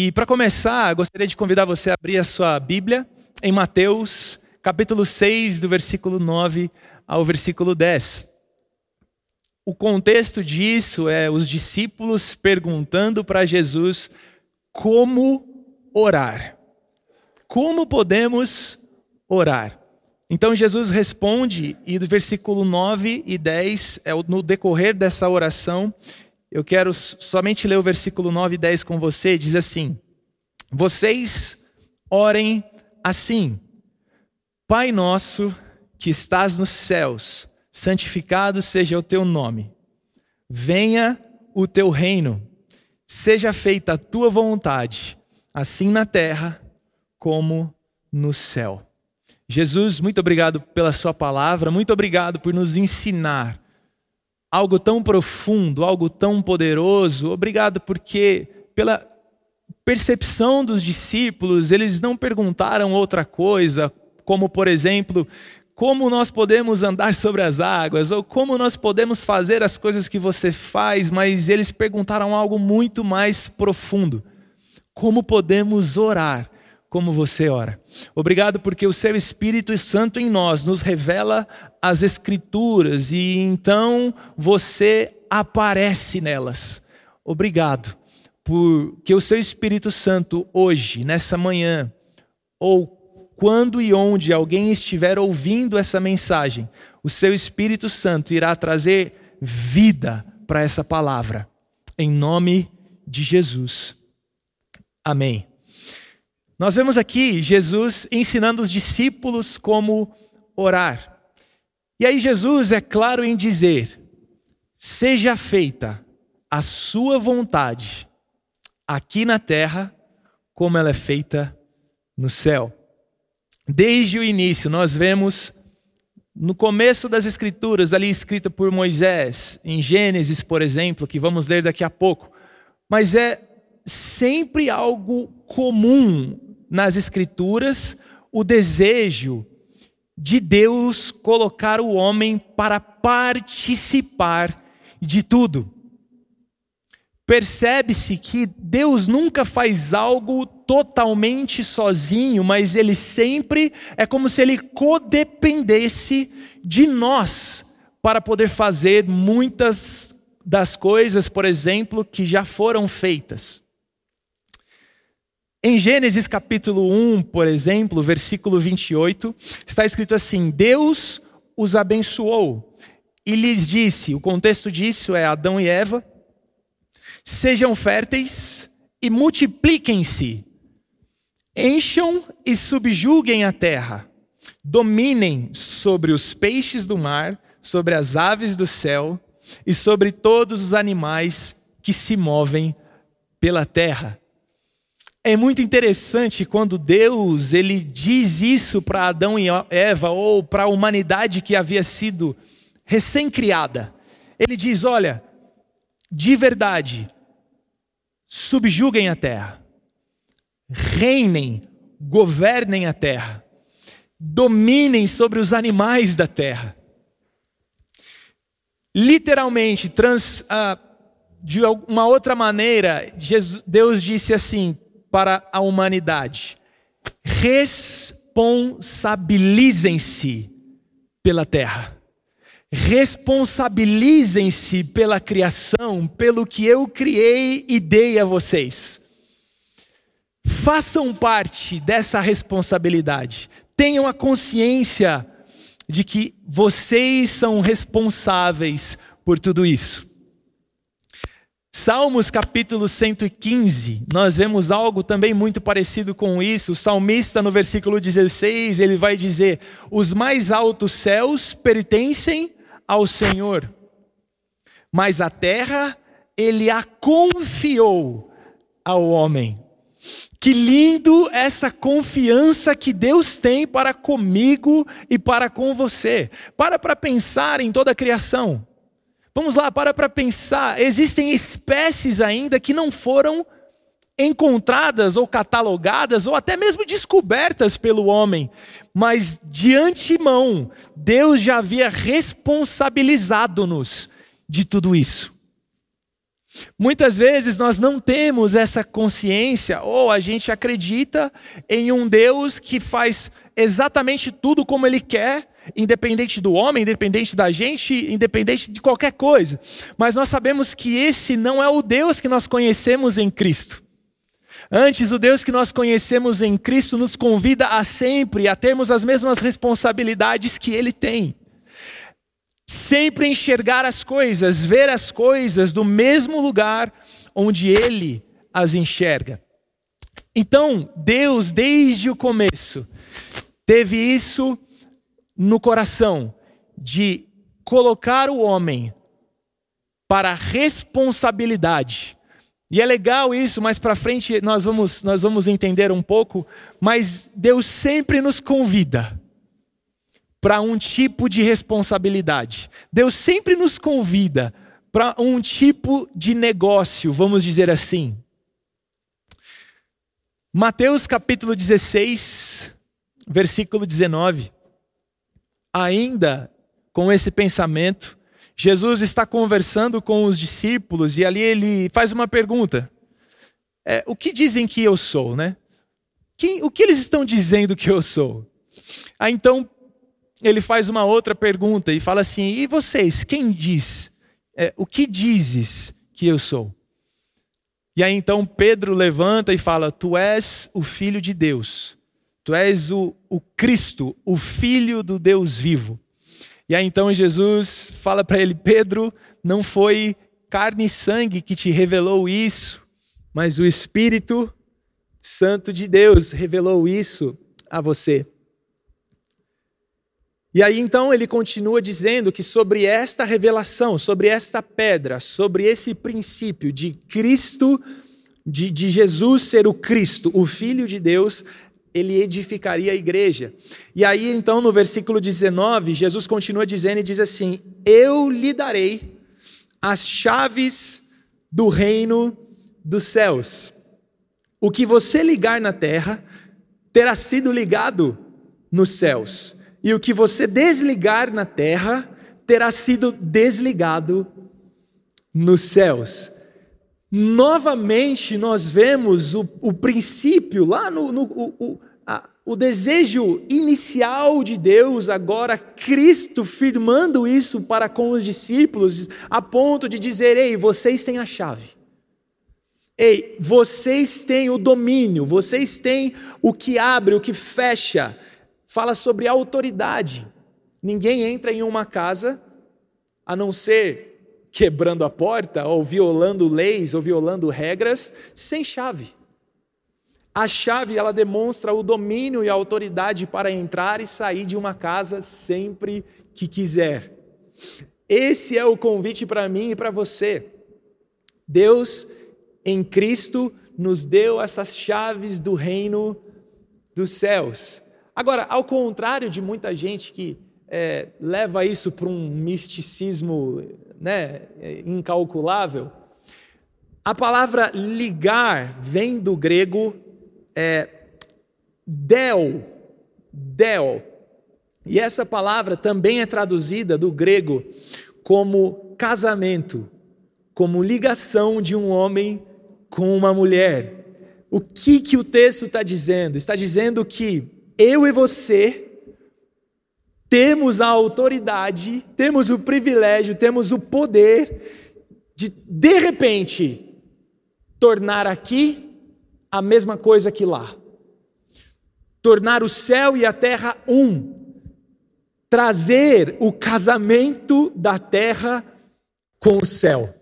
E para começar, gostaria de convidar você a abrir a sua Bíblia em Mateus, capítulo 6, do versículo 9 ao versículo 10. O contexto disso é os discípulos perguntando para Jesus como orar. Como podemos orar? Então Jesus responde, e do versículo 9 e 10, é no decorrer dessa oração, eu quero somente ler o versículo 9 e 10 com você, diz assim: Vocês orem assim: Pai nosso que estás nos céus, santificado seja o teu nome. Venha o teu reino. Seja feita a tua vontade, assim na terra como no céu. Jesus, muito obrigado pela Sua palavra, muito obrigado por nos ensinar algo tão profundo, algo tão poderoso. Obrigado porque, pela percepção dos discípulos, eles não perguntaram outra coisa, como, por exemplo, como nós podemos andar sobre as águas, ou como nós podemos fazer as coisas que você faz, mas eles perguntaram algo muito mais profundo: como podemos orar? Como você ora. Obrigado porque o seu Espírito Santo em nós nos revela as Escrituras e então você aparece nelas. Obrigado porque o seu Espírito Santo hoje, nessa manhã, ou quando e onde alguém estiver ouvindo essa mensagem, o seu Espírito Santo irá trazer vida para essa palavra. Em nome de Jesus. Amém. Nós vemos aqui Jesus ensinando os discípulos como orar. E aí Jesus é claro em dizer: seja feita a sua vontade aqui na terra, como ela é feita no céu. Desde o início, nós vemos no começo das Escrituras, ali escrita por Moisés, em Gênesis, por exemplo, que vamos ler daqui a pouco, mas é sempre algo comum nas Escrituras o desejo de Deus colocar o homem para participar de tudo. Percebe-se que Deus nunca faz algo totalmente sozinho, mas ele sempre é como se ele codependesse de nós para poder fazer muitas das coisas, por exemplo, que já foram feitas. Em Gênesis capítulo 1, por exemplo, versículo 28, está escrito assim: Deus os abençoou e lhes disse: o contexto disso é Adão e Eva, sejam férteis e multipliquem-se, encham e subjuguem a terra, dominem sobre os peixes do mar, sobre as aves do céu e sobre todos os animais que se movem pela terra. É muito interessante quando Deus ele diz isso para Adão e Eva ou para a humanidade que havia sido recém-criada. Ele diz: "Olha, de verdade, subjuguem a terra, reinem, governem a terra, dominem sobre os animais da terra." Literalmente, trans, ah, de uma outra maneira, Jesus, Deus disse assim: para a humanidade. Responsabilizem-se pela terra. Responsabilizem-se pela criação, pelo que eu criei e dei a vocês. Façam parte dessa responsabilidade. Tenham a consciência de que vocês são responsáveis por tudo isso. Salmos capítulo 115, nós vemos algo também muito parecido com isso. O salmista, no versículo 16, ele vai dizer: Os mais altos céus pertencem ao Senhor, mas a terra ele a confiou ao homem. Que lindo essa confiança que Deus tem para comigo e para com você. Para para pensar em toda a criação. Vamos lá, para para pensar. Existem espécies ainda que não foram encontradas ou catalogadas ou até mesmo descobertas pelo homem, mas de antemão Deus já havia responsabilizado-nos de tudo isso. Muitas vezes nós não temos essa consciência, ou a gente acredita em um Deus que faz exatamente tudo como Ele quer, independente do homem, independente da gente, independente de qualquer coisa. Mas nós sabemos que esse não é o Deus que nós conhecemos em Cristo. Antes, o Deus que nós conhecemos em Cristo nos convida a sempre a termos as mesmas responsabilidades que Ele tem. Sempre enxergar as coisas, ver as coisas do mesmo lugar onde Ele as enxerga. Então, Deus, desde o começo, teve isso no coração de colocar o homem para responsabilidade. E é legal isso, mais para frente nós vamos, nós vamos entender um pouco, mas Deus sempre nos convida para um tipo de responsabilidade. Deus sempre nos convida para um tipo de negócio, vamos dizer assim. Mateus capítulo 16, versículo 19 ainda com esse pensamento, Jesus está conversando com os discípulos e ali ele faz uma pergunta: é, O que dizem que eu sou, né? Quem, o que eles estão dizendo que eu sou? Aí então ele faz uma outra pergunta e fala assim: E vocês, quem diz? É, o que dizes que eu sou? E aí então Pedro levanta e fala: Tu és o filho de Deus. Tu és o, o Cristo, o Filho do Deus vivo. E aí então Jesus fala para ele: Pedro, não foi carne e sangue que te revelou isso, mas o Espírito Santo de Deus revelou isso a você. E aí então ele continua dizendo que sobre esta revelação, sobre esta pedra, sobre esse princípio de Cristo, de, de Jesus ser o Cristo, o Filho de Deus, ele edificaria a igreja. E aí, então, no versículo 19, Jesus continua dizendo e diz assim: Eu lhe darei as chaves do reino dos céus. O que você ligar na terra terá sido ligado nos céus, e o que você desligar na terra terá sido desligado nos céus novamente nós vemos o, o princípio, lá no, no o, o desejo inicial de Deus, agora Cristo firmando isso para com os discípulos, a ponto de dizer: Ei, vocês têm a chave. Ei, vocês têm o domínio, vocês têm o que abre, o que fecha. Fala sobre autoridade. Ninguém entra em uma casa a não ser quebrando a porta, ou violando leis, ou violando regras, sem chave. A chave, ela demonstra o domínio e a autoridade para entrar e sair de uma casa sempre que quiser. Esse é o convite para mim e para você. Deus, em Cristo, nos deu essas chaves do reino dos céus. Agora, ao contrário de muita gente que é, leva isso para um misticismo né, incalculável. A palavra ligar vem do grego é, del, del. E essa palavra também é traduzida do grego como casamento, como ligação de um homem com uma mulher. O que, que o texto está dizendo? Está dizendo que eu e você temos a autoridade, temos o privilégio, temos o poder de, de repente, tornar aqui a mesma coisa que lá. Tornar o céu e a terra um. Trazer o casamento da terra com o céu.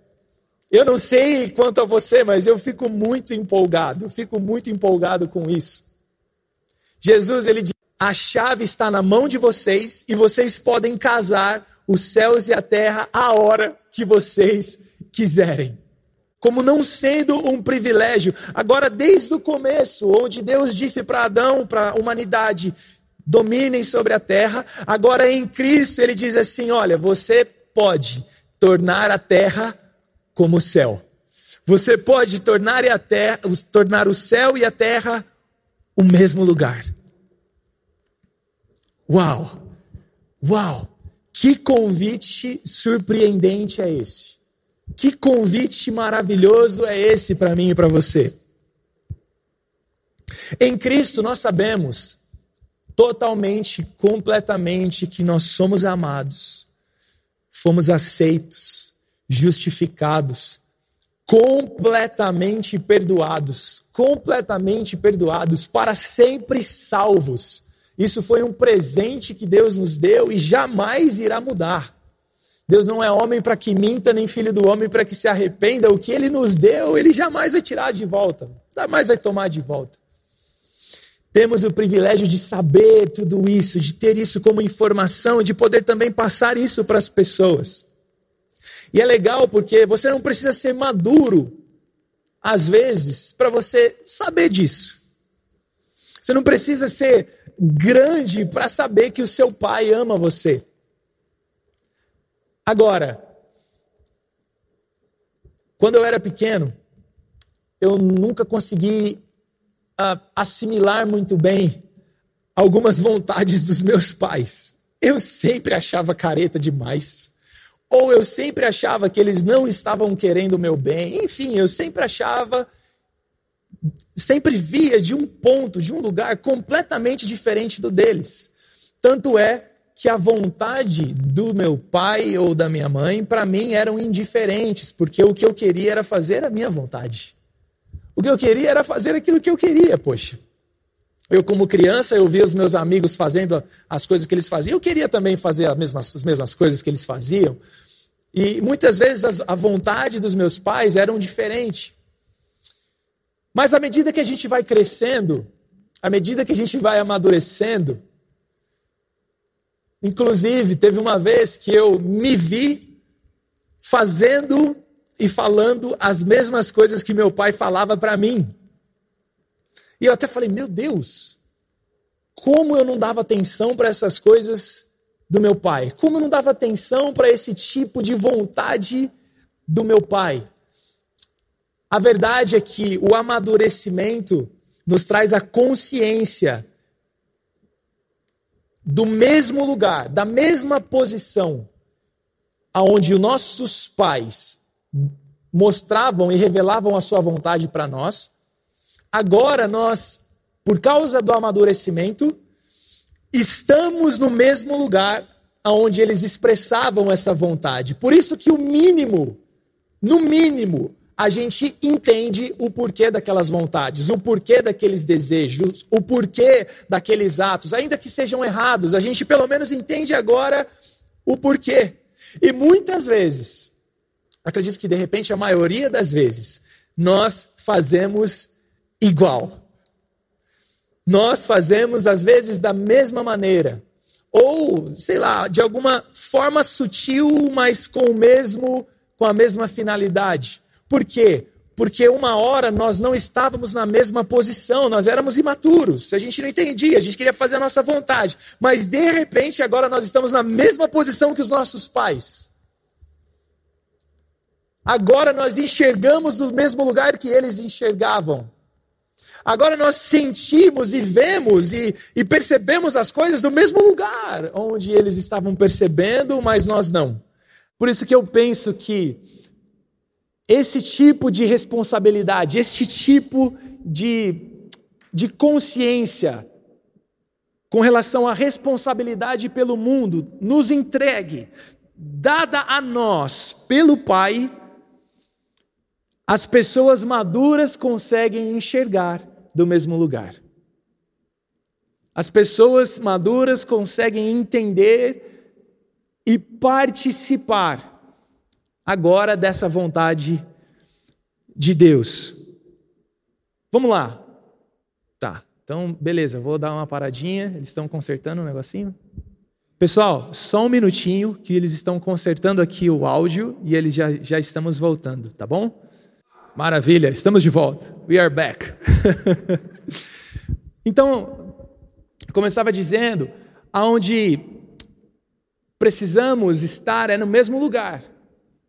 Eu não sei quanto a você, mas eu fico muito empolgado, eu fico muito empolgado com isso. Jesus, ele a chave está na mão de vocês e vocês podem casar os céus e a terra a hora que vocês quiserem. Como não sendo um privilégio. Agora, desde o começo, onde Deus disse para Adão, para a humanidade, dominem sobre a terra, agora em Cristo ele diz assim: olha, você pode tornar a terra como o céu. Você pode tornar, a terra, tornar o céu e a terra o mesmo lugar. Uau! Uau! Que convite surpreendente é esse? Que convite maravilhoso é esse para mim e para você? Em Cristo nós sabemos totalmente, completamente que nós somos amados, fomos aceitos, justificados, completamente perdoados, completamente perdoados, para sempre salvos. Isso foi um presente que Deus nos deu e jamais irá mudar. Deus não é homem para que minta, nem filho do homem para que se arrependa. O que ele nos deu, ele jamais vai tirar de volta, jamais vai tomar de volta. Temos o privilégio de saber tudo isso, de ter isso como informação, de poder também passar isso para as pessoas. E é legal porque você não precisa ser maduro, às vezes, para você saber disso. Você não precisa ser grande para saber que o seu pai ama você. Agora, quando eu era pequeno, eu nunca consegui uh, assimilar muito bem algumas vontades dos meus pais. Eu sempre achava careta demais. Ou eu sempre achava que eles não estavam querendo o meu bem. Enfim, eu sempre achava, sempre via de um ponto, de um lugar completamente diferente do deles. Tanto é que a vontade do meu pai ou da minha mãe, para mim, eram indiferentes, porque o que eu queria era fazer a minha vontade. O que eu queria era fazer aquilo que eu queria, poxa. Eu, como criança, eu via os meus amigos fazendo as coisas que eles faziam. Eu queria também fazer as mesmas, as mesmas coisas que eles faziam. E muitas vezes a vontade dos meus pais eram diferente. Mas à medida que a gente vai crescendo, à medida que a gente vai amadurecendo, inclusive teve uma vez que eu me vi fazendo e falando as mesmas coisas que meu pai falava para mim. E eu até falei, meu Deus, como eu não dava atenção para essas coisas do meu pai? Como eu não dava atenção para esse tipo de vontade do meu pai? A verdade é que o amadurecimento nos traz a consciência do mesmo lugar, da mesma posição aonde os nossos pais mostravam e revelavam a sua vontade para nós. Agora nós, por causa do amadurecimento, estamos no mesmo lugar onde eles expressavam essa vontade. Por isso que o mínimo, no mínimo, a gente entende o porquê daquelas vontades, o porquê daqueles desejos, o porquê daqueles atos, ainda que sejam errados, a gente pelo menos entende agora o porquê. E muitas vezes acredito que de repente a maioria das vezes nós fazemos igual. Nós fazemos às vezes da mesma maneira, ou sei lá, de alguma forma sutil, mas com o mesmo com a mesma finalidade. Por quê? Porque uma hora nós não estávamos na mesma posição, nós éramos imaturos, a gente não entendia, a gente queria fazer a nossa vontade, mas de repente agora nós estamos na mesma posição que os nossos pais. Agora nós enxergamos o mesmo lugar que eles enxergavam. Agora nós sentimos e vemos e, e, percebemos as coisas do mesmo lugar onde eles estavam percebendo, mas nós não. Por isso que eu penso que esse tipo de responsabilidade, este tipo de, de consciência com relação à responsabilidade pelo mundo, nos entregue, dada a nós pelo Pai, as pessoas maduras conseguem enxergar do mesmo lugar. As pessoas maduras conseguem entender e participar agora dessa vontade de Deus. Vamos lá. Tá, então beleza, vou dar uma paradinha. Eles estão consertando um negocinho. Pessoal, só um minutinho que eles estão consertando aqui o áudio e eles já, já estamos voltando, tá bom? Maravilha, estamos de volta. We are back. então, como eu estava dizendo, aonde precisamos estar é no mesmo lugar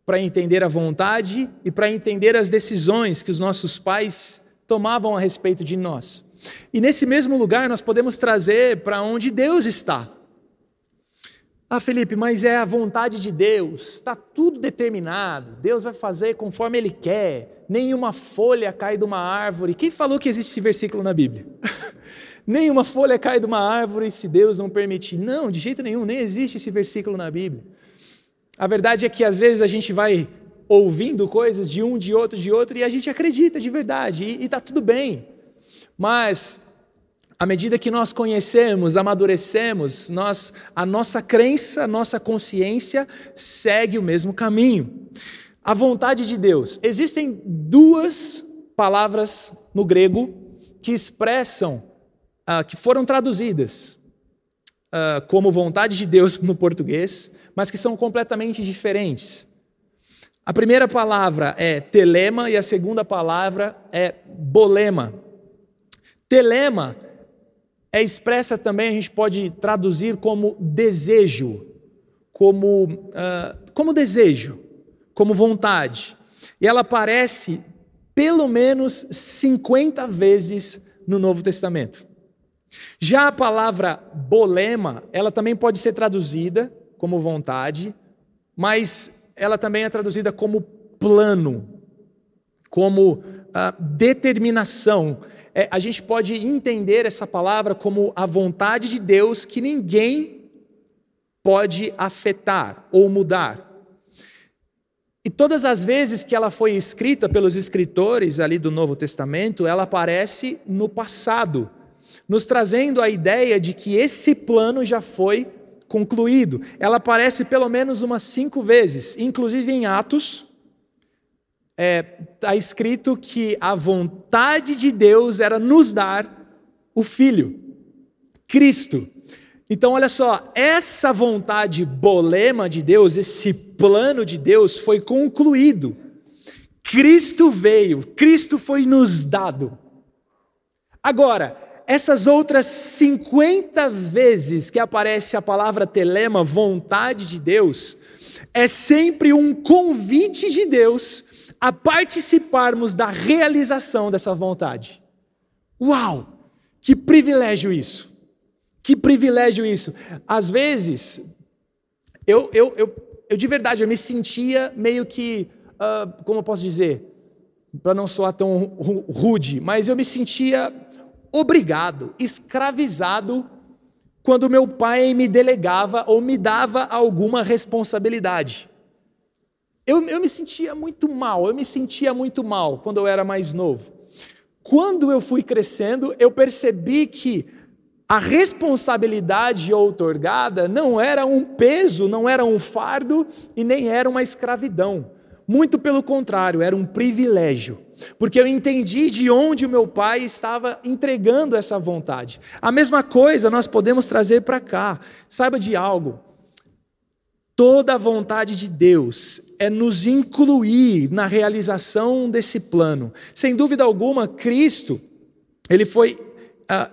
para entender a vontade e para entender as decisões que os nossos pais tomavam a respeito de nós. E nesse mesmo lugar nós podemos trazer para onde Deus está. Ah, Felipe, mas é a vontade de Deus, está tudo determinado, Deus vai fazer conforme Ele quer, nenhuma folha cai de uma árvore. Quem falou que existe esse versículo na Bíblia? nenhuma folha cai de uma árvore se Deus não permitir. Não, de jeito nenhum, nem existe esse versículo na Bíblia. A verdade é que às vezes a gente vai ouvindo coisas de um, de outro, de outro, e a gente acredita de verdade, e está tudo bem. Mas à medida que nós conhecemos, amadurecemos, nós, a nossa crença, a nossa consciência segue o mesmo caminho. A vontade de Deus. Existem duas palavras no grego que expressam, uh, que foram traduzidas uh, como vontade de Deus no português, mas que são completamente diferentes. A primeira palavra é telema e a segunda palavra é bolema. Telema é expressa também, a gente pode traduzir como desejo, como, uh, como desejo, como vontade. E ela aparece pelo menos 50 vezes no Novo Testamento. Já a palavra bolema, ela também pode ser traduzida como vontade, mas ela também é traduzida como plano, como uh, determinação é, a gente pode entender essa palavra como a vontade de Deus que ninguém pode afetar ou mudar. E todas as vezes que ela foi escrita pelos escritores ali do Novo Testamento, ela aparece no passado, nos trazendo a ideia de que esse plano já foi concluído. Ela aparece pelo menos umas cinco vezes, inclusive em Atos, está é, tá escrito que a vontade de Deus era nos dar o Filho, Cristo. Então, olha só, essa vontade bolema de Deus, esse plano de Deus foi concluído. Cristo veio, Cristo foi nos dado. Agora, essas outras 50 vezes que aparece a palavra telema, vontade de Deus, é sempre um convite de Deus a participarmos da realização dessa vontade. Uau! Que privilégio isso! Que privilégio isso! Às vezes, eu, eu, eu, eu de verdade, eu me sentia meio que, uh, como eu posso dizer, para não soar tão rude, mas eu me sentia obrigado, escravizado, quando meu pai me delegava ou me dava alguma responsabilidade. Eu, eu me sentia muito mal, eu me sentia muito mal quando eu era mais novo. Quando eu fui crescendo, eu percebi que a responsabilidade outorgada não era um peso, não era um fardo e nem era uma escravidão. Muito pelo contrário, era um privilégio, porque eu entendi de onde o meu pai estava entregando essa vontade. A mesma coisa nós podemos trazer para cá. Saiba de algo, Toda a vontade de Deus é nos incluir na realização desse plano. Sem dúvida alguma, Cristo, ele foi ah,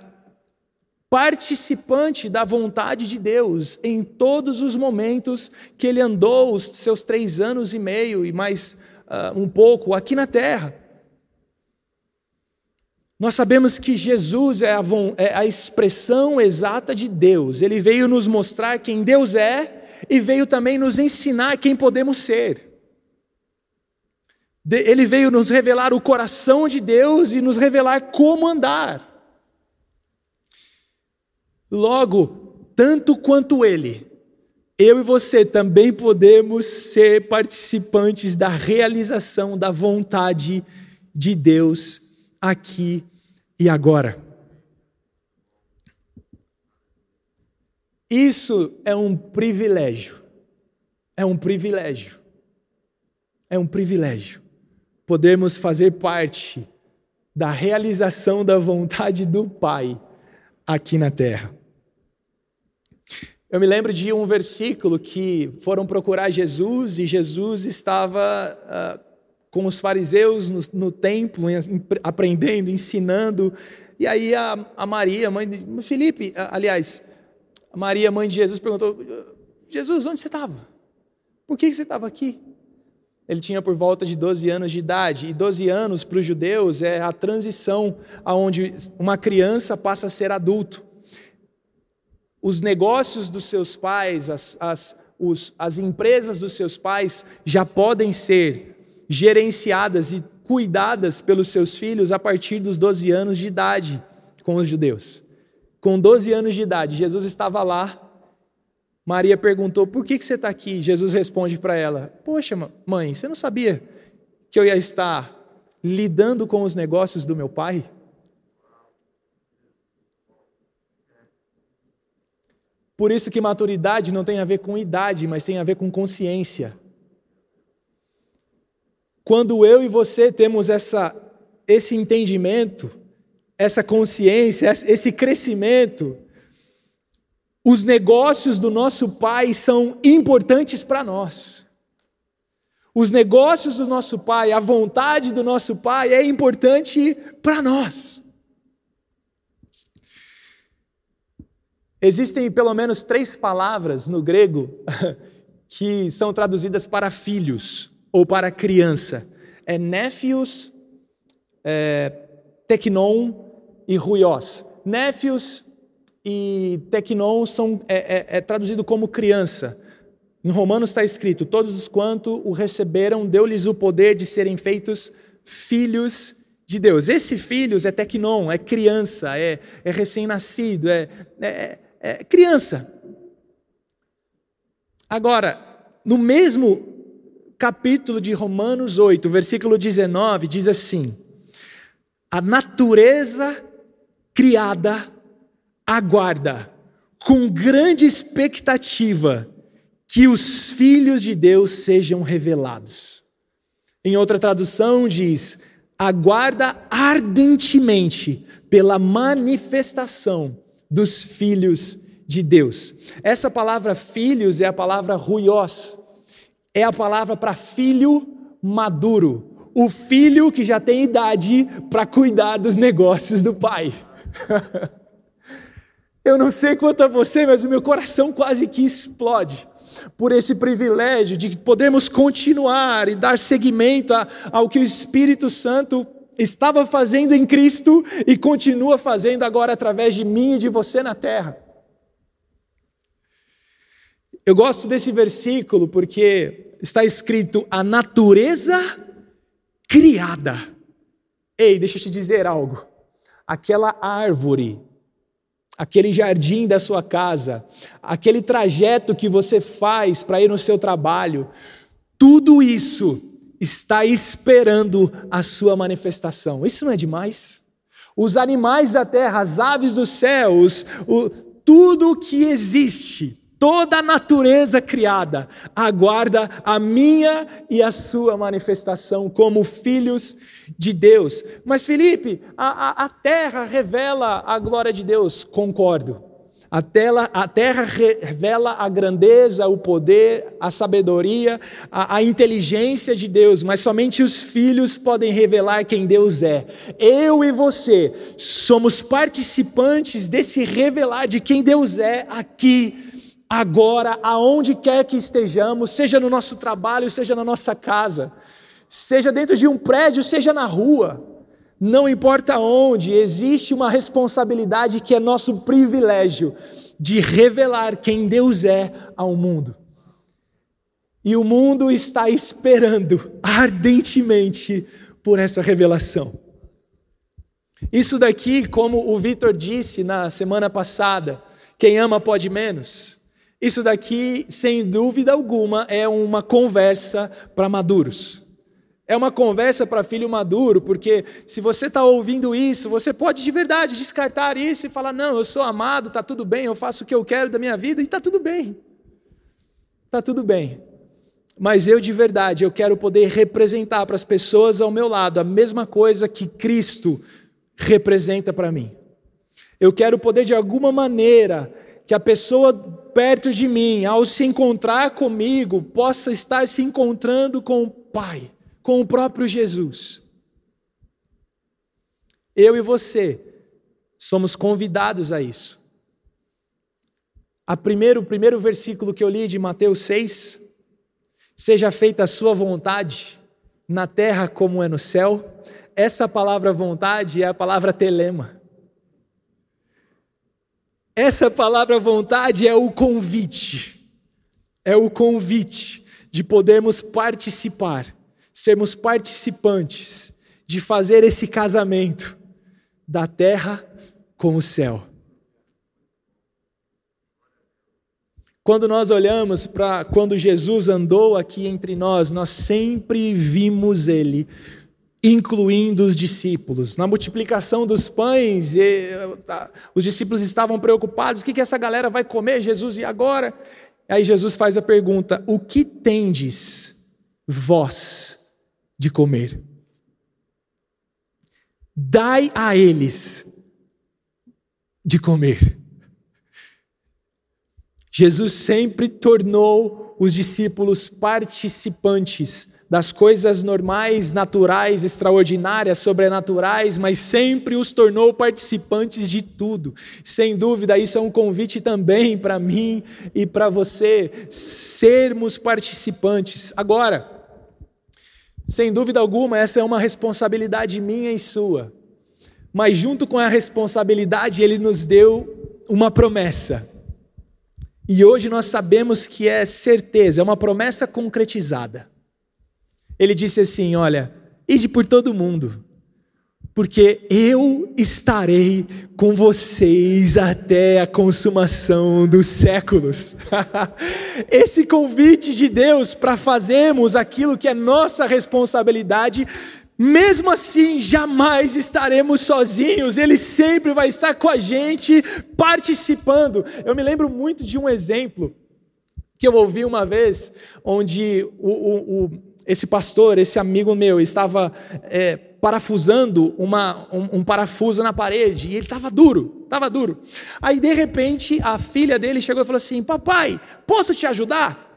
participante da vontade de Deus em todos os momentos que ele andou os seus três anos e meio e mais ah, um pouco aqui na terra. Nós sabemos que Jesus é a, é a expressão exata de Deus, ele veio nos mostrar quem Deus é e veio também nos ensinar quem podemos ser. Ele veio nos revelar o coração de Deus e nos revelar como andar. Logo, tanto quanto Ele, eu e você também podemos ser participantes da realização da vontade de Deus aqui e agora. Isso é um privilégio. É um privilégio. É um privilégio podermos fazer parte da realização da vontade do Pai aqui na terra. Eu me lembro de um versículo que foram procurar Jesus e Jesus estava uh, com os fariseus no, no templo, aprendendo, ensinando. E aí a, a Maria, mãe de Felipe, aliás, Maria, mãe de Jesus, perguntou: Jesus, onde você estava? Por que você estava aqui? Ele tinha por volta de 12 anos de idade, e 12 anos para os judeus é a transição aonde uma criança passa a ser adulto. Os negócios dos seus pais, as, as, os, as empresas dos seus pais já podem ser gerenciadas e cuidadas pelos seus filhos a partir dos 12 anos de idade com os judeus. Com 12 anos de idade, Jesus estava lá. Maria perguntou: Por que, que você está aqui? Jesus responde para ela: Poxa, mãe, você não sabia que eu ia estar lidando com os negócios do meu pai? Por isso que maturidade não tem a ver com idade, mas tem a ver com consciência. Quando eu e você temos essa, esse entendimento, essa consciência, esse crescimento, os negócios do nosso Pai são importantes para nós. Os negócios do nosso Pai, a vontade do nosso Pai é importante para nós. Existem pelo menos três palavras no grego que são traduzidas para filhos ou para criança. É nephios, é, teknon e ruios. Nephios e teknon são, é, é, é traduzido como criança. Em Romanos está escrito: Todos os quanto o receberam, deu-lhes o poder de serem feitos filhos de Deus. Esse filhos é teknon, é criança, é, é recém-nascido, é, é, é criança. Agora, no mesmo capítulo de Romanos 8, versículo 19, diz assim: A natureza criada aguarda com grande expectativa que os filhos de Deus sejam revelados. Em outra tradução diz: aguarda ardentemente pela manifestação dos filhos de Deus. Essa palavra filhos é a palavra ruios, é a palavra para filho maduro, o filho que já tem idade para cuidar dos negócios do pai. Eu não sei quanto a você, mas o meu coração quase que explode por esse privilégio de podermos continuar e dar seguimento ao que o Espírito Santo estava fazendo em Cristo e continua fazendo agora através de mim e de você na terra. Eu gosto desse versículo porque está escrito a natureza criada. Ei, deixa eu te dizer algo. Aquela árvore, aquele jardim da sua casa, aquele trajeto que você faz para ir no seu trabalho, tudo isso está esperando a sua manifestação. Isso não é demais? Os animais da terra, as aves dos céus, o, tudo que existe toda a natureza criada aguarda a minha e a sua manifestação como filhos de Deus. Mas, Felipe, a, a, a terra revela a glória de Deus. Concordo. A, a terra revela a grandeza, o poder, a sabedoria, a, a, inteligência de Deus, mas somente os filhos podem revelar quem Deus é. Eu e você somos participantes desse revelar de quem Deus é aqui agora, aonde quer que estejamos, seja no nosso trabalho, seja na nossa casa, seja dentro de um prédio, seja na rua, não importa onde, existe uma responsabilidade que é nosso privilégio de revelar quem Deus é ao mundo. E o mundo está esperando ardentemente por essa revelação. Isso daqui, como o Vitor disse na semana passada, quem ama pode menos. Isso daqui, sem dúvida alguma, é uma conversa para maduros. É uma conversa para filho maduro, porque se você está ouvindo isso, você pode de verdade descartar isso e falar: não, eu sou amado, está tudo bem, eu faço o que eu quero da minha vida e está tudo bem. Está tudo bem. Mas eu de verdade, eu quero poder representar para as pessoas ao meu lado a mesma coisa que Cristo representa para mim. Eu quero poder de alguma maneira que a pessoa perto de mim, ao se encontrar comigo, possa estar se encontrando com o Pai, com o próprio Jesus. Eu e você somos convidados a isso. A primeiro, o primeiro versículo que eu li de Mateus 6, seja feita a sua vontade, na terra como é no céu. Essa palavra vontade é a palavra telema. Essa palavra vontade é o convite, é o convite de podermos participar, sermos participantes de fazer esse casamento da terra com o céu. Quando nós olhamos para quando Jesus andou aqui entre nós, nós sempre vimos ele incluindo os discípulos. Na multiplicação dos pães, os discípulos estavam preocupados: o que, que essa galera vai comer, Jesus, e agora? Aí Jesus faz a pergunta: O que tendes vós de comer? Dai a eles de comer. Jesus sempre tornou os discípulos participantes das coisas normais, naturais, extraordinárias, sobrenaturais, mas sempre os tornou participantes de tudo. Sem dúvida, isso é um convite também para mim e para você, sermos participantes. Agora, sem dúvida alguma, essa é uma responsabilidade minha e sua. Mas, junto com a responsabilidade, ele nos deu uma promessa. E hoje nós sabemos que é certeza, é uma promessa concretizada. Ele disse assim: Olha, ide por todo mundo, porque eu estarei com vocês até a consumação dos séculos. Esse convite de Deus para fazermos aquilo que é nossa responsabilidade mesmo assim, jamais estaremos sozinhos, Ele sempre vai estar com a gente, participando. Eu me lembro muito de um exemplo que eu ouvi uma vez, onde o, o, o, esse pastor, esse amigo meu, estava é, parafusando uma, um, um, parafuso na parede, e ele estava duro, estava duro. Aí, de repente, a filha dele chegou e falou assim: Papai, posso te ajudar?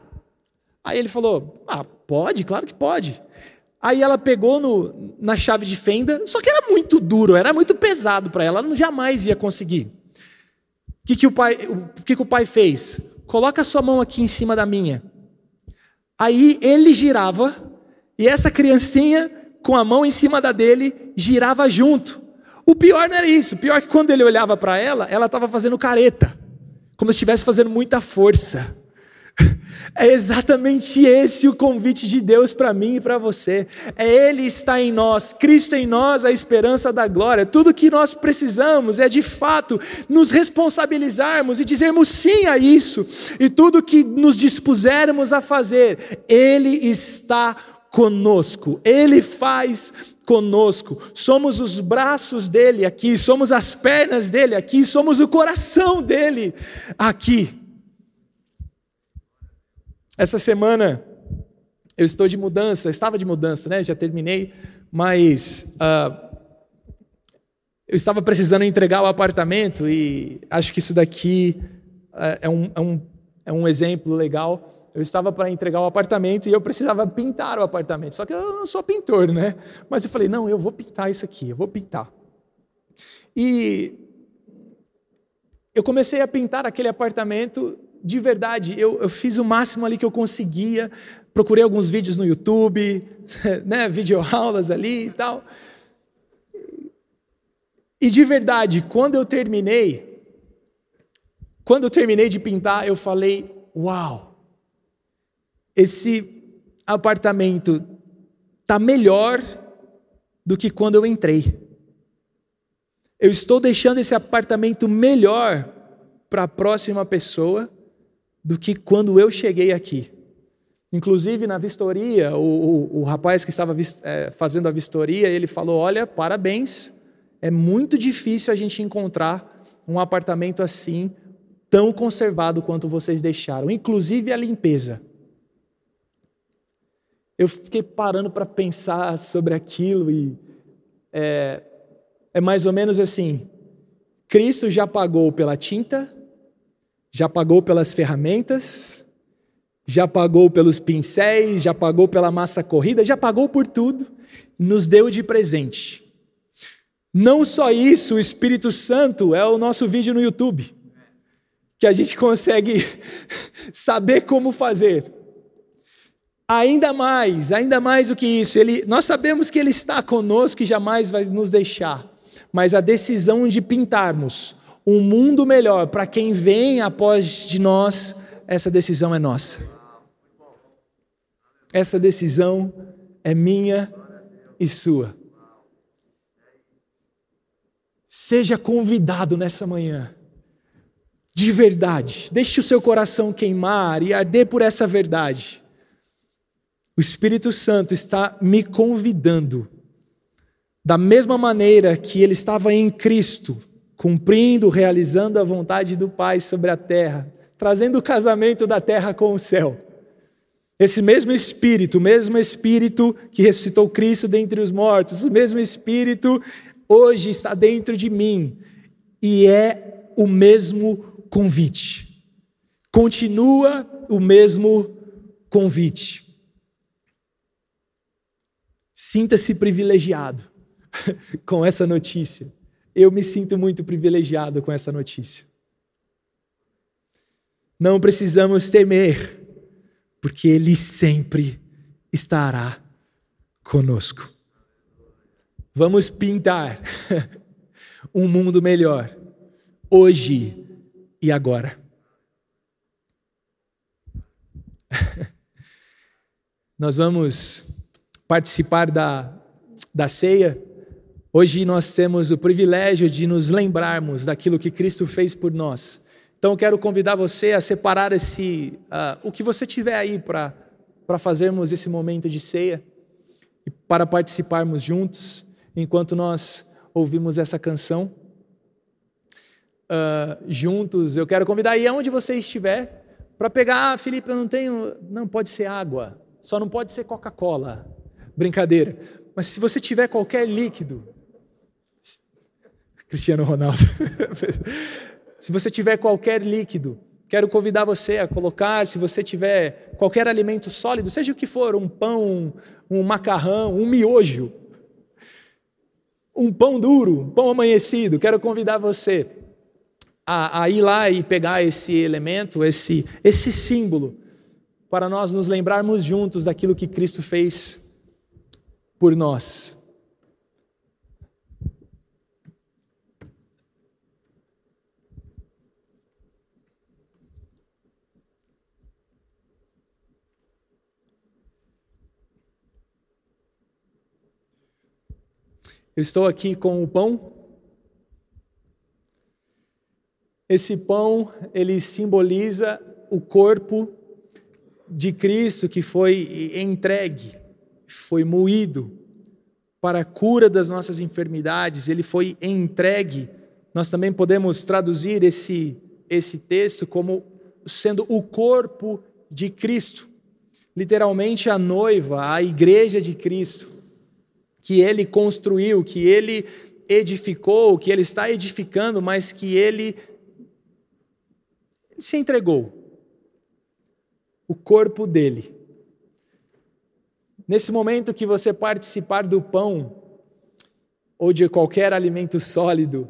Aí ele falou: Ah, pode, claro que pode. Aí ela pegou no, na chave de fenda, só que era muito duro, era muito pesado para ela, ela não jamais ia conseguir. O que, que, o pai, o que, que o pai fez? Coloca a sua mão aqui em cima da minha. Aí ele girava, e essa criancinha, com a mão em cima da dele, girava junto. O pior não era isso, o pior é que quando ele olhava para ela, ela estava fazendo careta, como se estivesse fazendo muita força. É exatamente esse o convite de Deus para mim e para você. É Ele está em nós, Cristo em nós, a esperança da glória. Tudo que nós precisamos é de fato nos responsabilizarmos e dizermos sim a isso. E tudo que nos dispusermos a fazer, Ele está conosco, Ele faz conosco, somos os braços dele aqui, somos as pernas dele aqui, somos o coração dele aqui. Essa semana eu estou de mudança, estava de mudança, né? Já terminei, mas uh, eu estava precisando entregar o apartamento e acho que isso daqui uh, é, um, é, um, é um exemplo legal. Eu estava para entregar o apartamento e eu precisava pintar o apartamento. Só que eu não sou pintor, né? Mas eu falei, não, eu vou pintar isso aqui, eu vou pintar. E eu comecei a pintar aquele apartamento de verdade, eu, eu fiz o máximo ali que eu conseguia, procurei alguns vídeos no YouTube, né, videoaulas ali e tal. E de verdade, quando eu terminei, quando eu terminei de pintar, eu falei: "Uau! Esse apartamento tá melhor do que quando eu entrei. Eu estou deixando esse apartamento melhor para a próxima pessoa do que quando eu cheguei aqui. Inclusive, na vistoria, o, o, o rapaz que estava é, fazendo a vistoria, ele falou: Olha, parabéns, é muito difícil a gente encontrar um apartamento assim, tão conservado quanto vocês deixaram, inclusive a limpeza. Eu fiquei parando para pensar sobre aquilo e é, é mais ou menos assim: Cristo já pagou pela tinta, já pagou pelas ferramentas, já pagou pelos pincéis, já pagou pela massa corrida, já pagou por tudo, nos deu de presente. Não só isso, o Espírito Santo é o nosso vídeo no YouTube, que a gente consegue saber como fazer. Ainda mais, ainda mais do que isso, ele, nós sabemos que Ele está conosco e jamais vai nos deixar, mas a decisão de pintarmos um mundo melhor para quem vem após de nós, essa decisão é nossa. Essa decisão é minha e sua. Seja convidado nessa manhã, de verdade, deixe o seu coração queimar e arder por essa verdade. O Espírito Santo está me convidando, da mesma maneira que ele estava em Cristo, cumprindo, realizando a vontade do Pai sobre a terra, trazendo o casamento da terra com o céu. Esse mesmo Espírito, o mesmo Espírito que ressuscitou Cristo dentre os mortos, o mesmo Espírito hoje está dentro de mim e é o mesmo convite. Continua o mesmo convite. Sinta-se privilegiado com essa notícia. Eu me sinto muito privilegiado com essa notícia. Não precisamos temer porque Ele sempre estará conosco. Vamos pintar um mundo melhor, hoje e agora. Nós vamos participar da, da ceia. Hoje nós temos o privilégio de nos lembrarmos daquilo que Cristo fez por nós então eu quero convidar você a separar esse, uh, o que você tiver aí para fazermos esse momento de ceia e para participarmos juntos enquanto nós ouvimos essa canção. Uh, juntos, eu quero convidar aí aonde você estiver para pegar, ah, Felipe, eu não tenho, não pode ser água, só não pode ser Coca-Cola, brincadeira. Mas se você tiver qualquer líquido, Cristiano Ronaldo, Se você tiver qualquer líquido, quero convidar você a colocar, se você tiver qualquer alimento sólido, seja o que for, um pão, um macarrão, um miojo, um pão duro, um pão amanhecido, quero convidar você a, a ir lá e pegar esse elemento, esse, esse símbolo, para nós nos lembrarmos juntos daquilo que Cristo fez por nós. Eu estou aqui com o pão. Esse pão, ele simboliza o corpo de Cristo que foi entregue, foi moído para a cura das nossas enfermidades, ele foi entregue. Nós também podemos traduzir esse, esse texto como sendo o corpo de Cristo, literalmente a noiva, a igreja de Cristo que ele construiu, que ele edificou, que ele está edificando, mas que ele se entregou. O corpo dele. Nesse momento que você participar do pão ou de qualquer alimento sólido,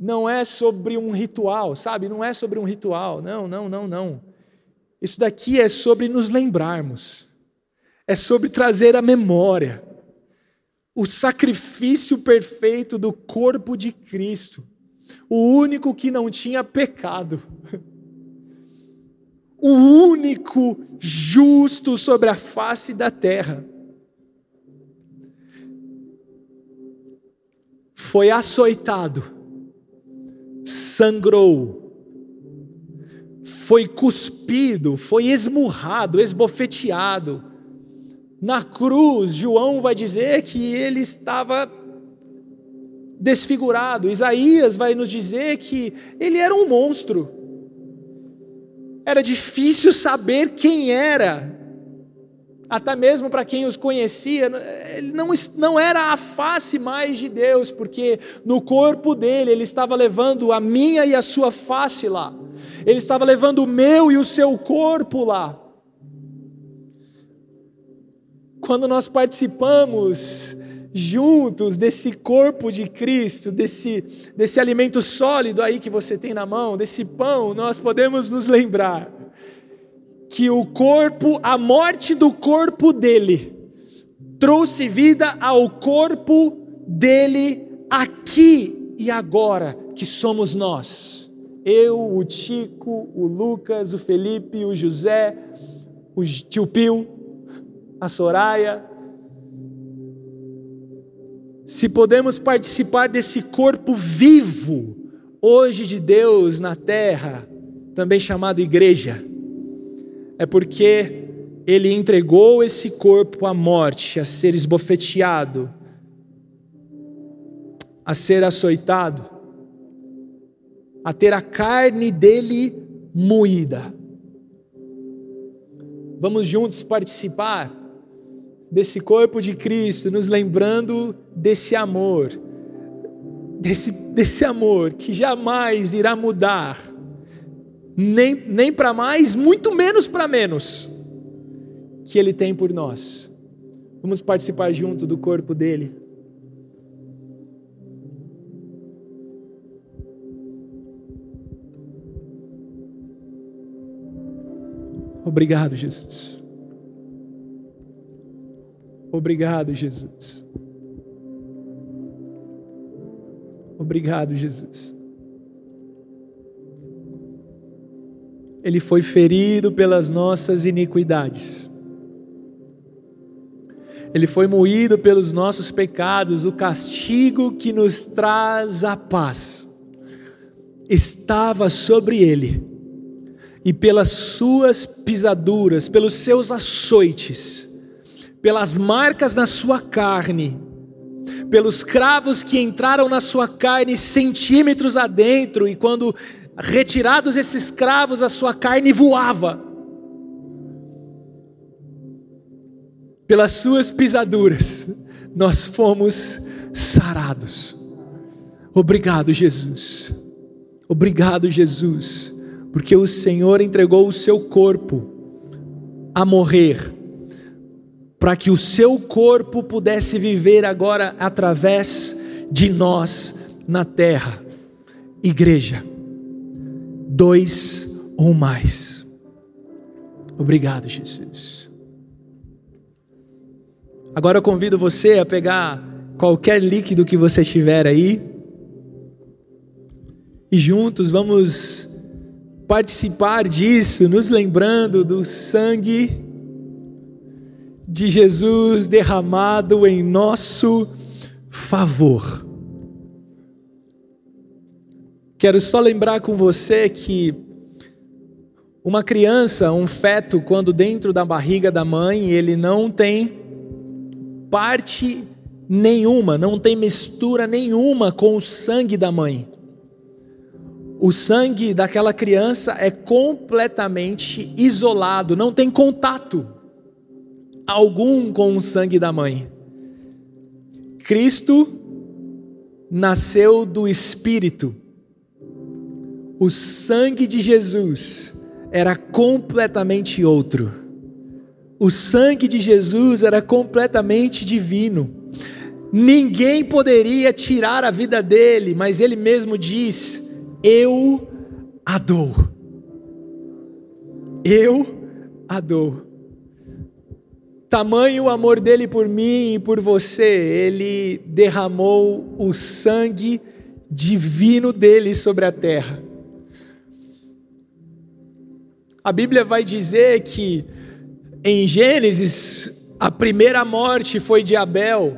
não é sobre um ritual, sabe? Não é sobre um ritual. Não, não, não, não. Isso daqui é sobre nos lembrarmos é sobre trazer a memória o sacrifício perfeito do corpo de Cristo, o único que não tinha pecado, o único justo sobre a face da terra. Foi açoitado, sangrou, foi cuspido, foi esmurrado, esbofeteado, na cruz, João vai dizer que ele estava desfigurado. Isaías vai nos dizer que ele era um monstro. Era difícil saber quem era, até mesmo para quem os conhecia, ele não, não era a face mais de Deus, porque no corpo dele ele estava levando a minha e a sua face lá, ele estava levando o meu e o seu corpo lá. quando nós participamos juntos desse corpo de Cristo, desse, desse alimento sólido aí que você tem na mão, desse pão, nós podemos nos lembrar que o corpo, a morte do corpo dele, trouxe vida ao corpo dele aqui e agora que somos nós. Eu, o Tico, o Lucas, o Felipe, o José, o tio Pio, a Soraya. Se podemos participar desse corpo vivo, hoje de Deus na terra, também chamado igreja, é porque Ele entregou esse corpo à morte, a ser esbofeteado, a ser açoitado, a ter a carne dele moída. Vamos juntos participar desse corpo de Cristo, nos lembrando desse amor, desse, desse amor que jamais irá mudar, nem, nem para mais, muito menos para menos, que Ele tem por nós. Vamos participar junto do corpo dele. Obrigado, Jesus. Obrigado, Jesus. Obrigado, Jesus. Ele foi ferido pelas nossas iniquidades. Ele foi moído pelos nossos pecados, o castigo que nos traz a paz estava sobre ele e pelas suas pisaduras, pelos seus açoites, pelas marcas na sua carne, pelos cravos que entraram na sua carne centímetros adentro, e quando retirados esses cravos, a sua carne voava. Pelas suas pisaduras, nós fomos sarados. Obrigado, Jesus. Obrigado, Jesus porque o Senhor entregou o seu corpo a morrer, para que o seu corpo pudesse viver agora através de nós na terra. Igreja, dois ou mais. Obrigado, Jesus. Agora eu convido você a pegar qualquer líquido que você tiver aí e juntos vamos participar disso, nos lembrando do sangue de Jesus derramado em nosso favor. Quero só lembrar com você que uma criança, um feto, quando dentro da barriga da mãe, ele não tem parte nenhuma, não tem mistura nenhuma com o sangue da mãe o sangue daquela criança é completamente isolado, não tem contato algum com o sangue da mãe. Cristo nasceu do Espírito. O sangue de Jesus era completamente outro. O sangue de Jesus era completamente divino. Ninguém poderia tirar a vida dele, mas ele mesmo diz: eu a dou. Eu a dou. Tamanho o amor dele por mim e por você, ele derramou o sangue divino dele sobre a terra. A Bíblia vai dizer que em Gênesis a primeira morte foi de Abel,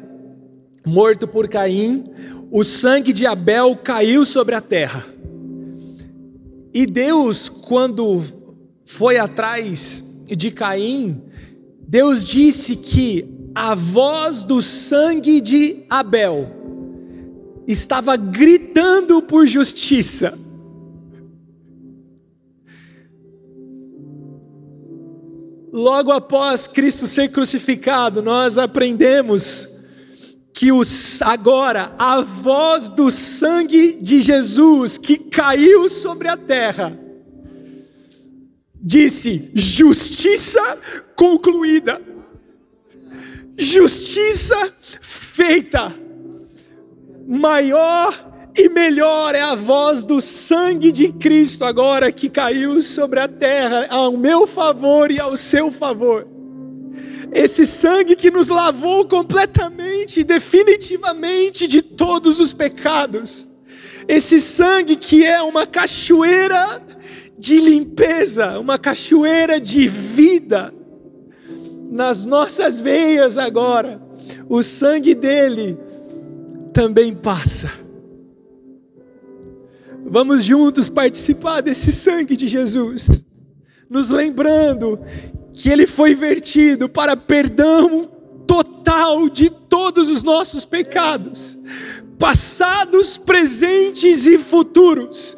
morto por Caim, o sangue de Abel caiu sobre a terra. E Deus, quando foi atrás de Caim, Deus disse que a voz do sangue de Abel estava gritando por justiça. Logo após Cristo ser crucificado, nós aprendemos que os, agora a voz do sangue de Jesus que caiu sobre a terra disse: justiça concluída, justiça feita, maior e melhor é a voz do sangue de Cristo agora que caiu sobre a terra, ao meu favor e ao seu favor. Esse sangue que nos lavou completamente, definitivamente de todos os pecados. esse sangue que é uma cachoeira de limpeza, uma cachoeira de vida nas nossas veias agora. O sangue dele também passa. Vamos juntos participar desse sangue de Jesus, nos lembrando que ele foi vertido para perdão total de todos os nossos pecados, passados, presentes e futuros.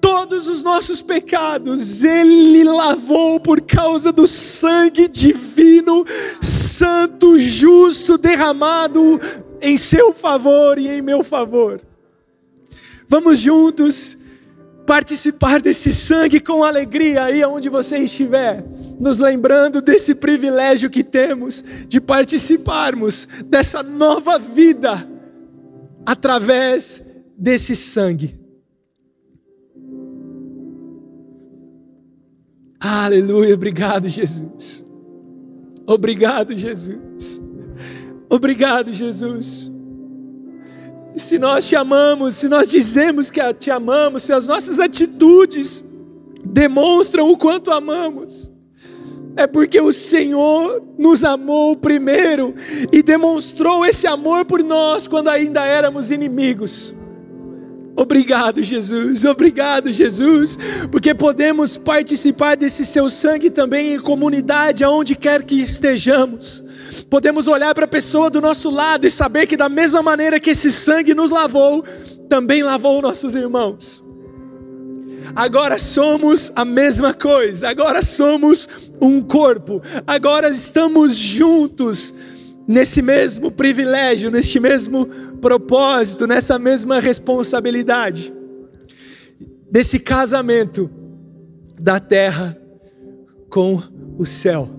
Todos os nossos pecados Ele lavou por causa do sangue divino, santo, justo, derramado em seu favor e em meu favor. Vamos juntos participar desse sangue com alegria aí onde você estiver, nos lembrando desse privilégio que temos de participarmos dessa nova vida através desse sangue. Aleluia, obrigado, Jesus. Obrigado, Jesus. Obrigado, Jesus. Se nós te amamos, se nós dizemos que te amamos, se as nossas atitudes demonstram o quanto amamos, é porque o Senhor nos amou primeiro e demonstrou esse amor por nós quando ainda éramos inimigos. Obrigado, Jesus. Obrigado, Jesus, porque podemos participar desse seu sangue também em comunidade, aonde quer que estejamos podemos olhar para a pessoa do nosso lado e saber que, da mesma maneira que esse sangue nos lavou, também lavou nossos irmãos. Agora somos a mesma coisa, agora somos um corpo, agora estamos juntos nesse mesmo privilégio, neste mesmo propósito, nessa mesma responsabilidade, desse casamento da terra com o céu.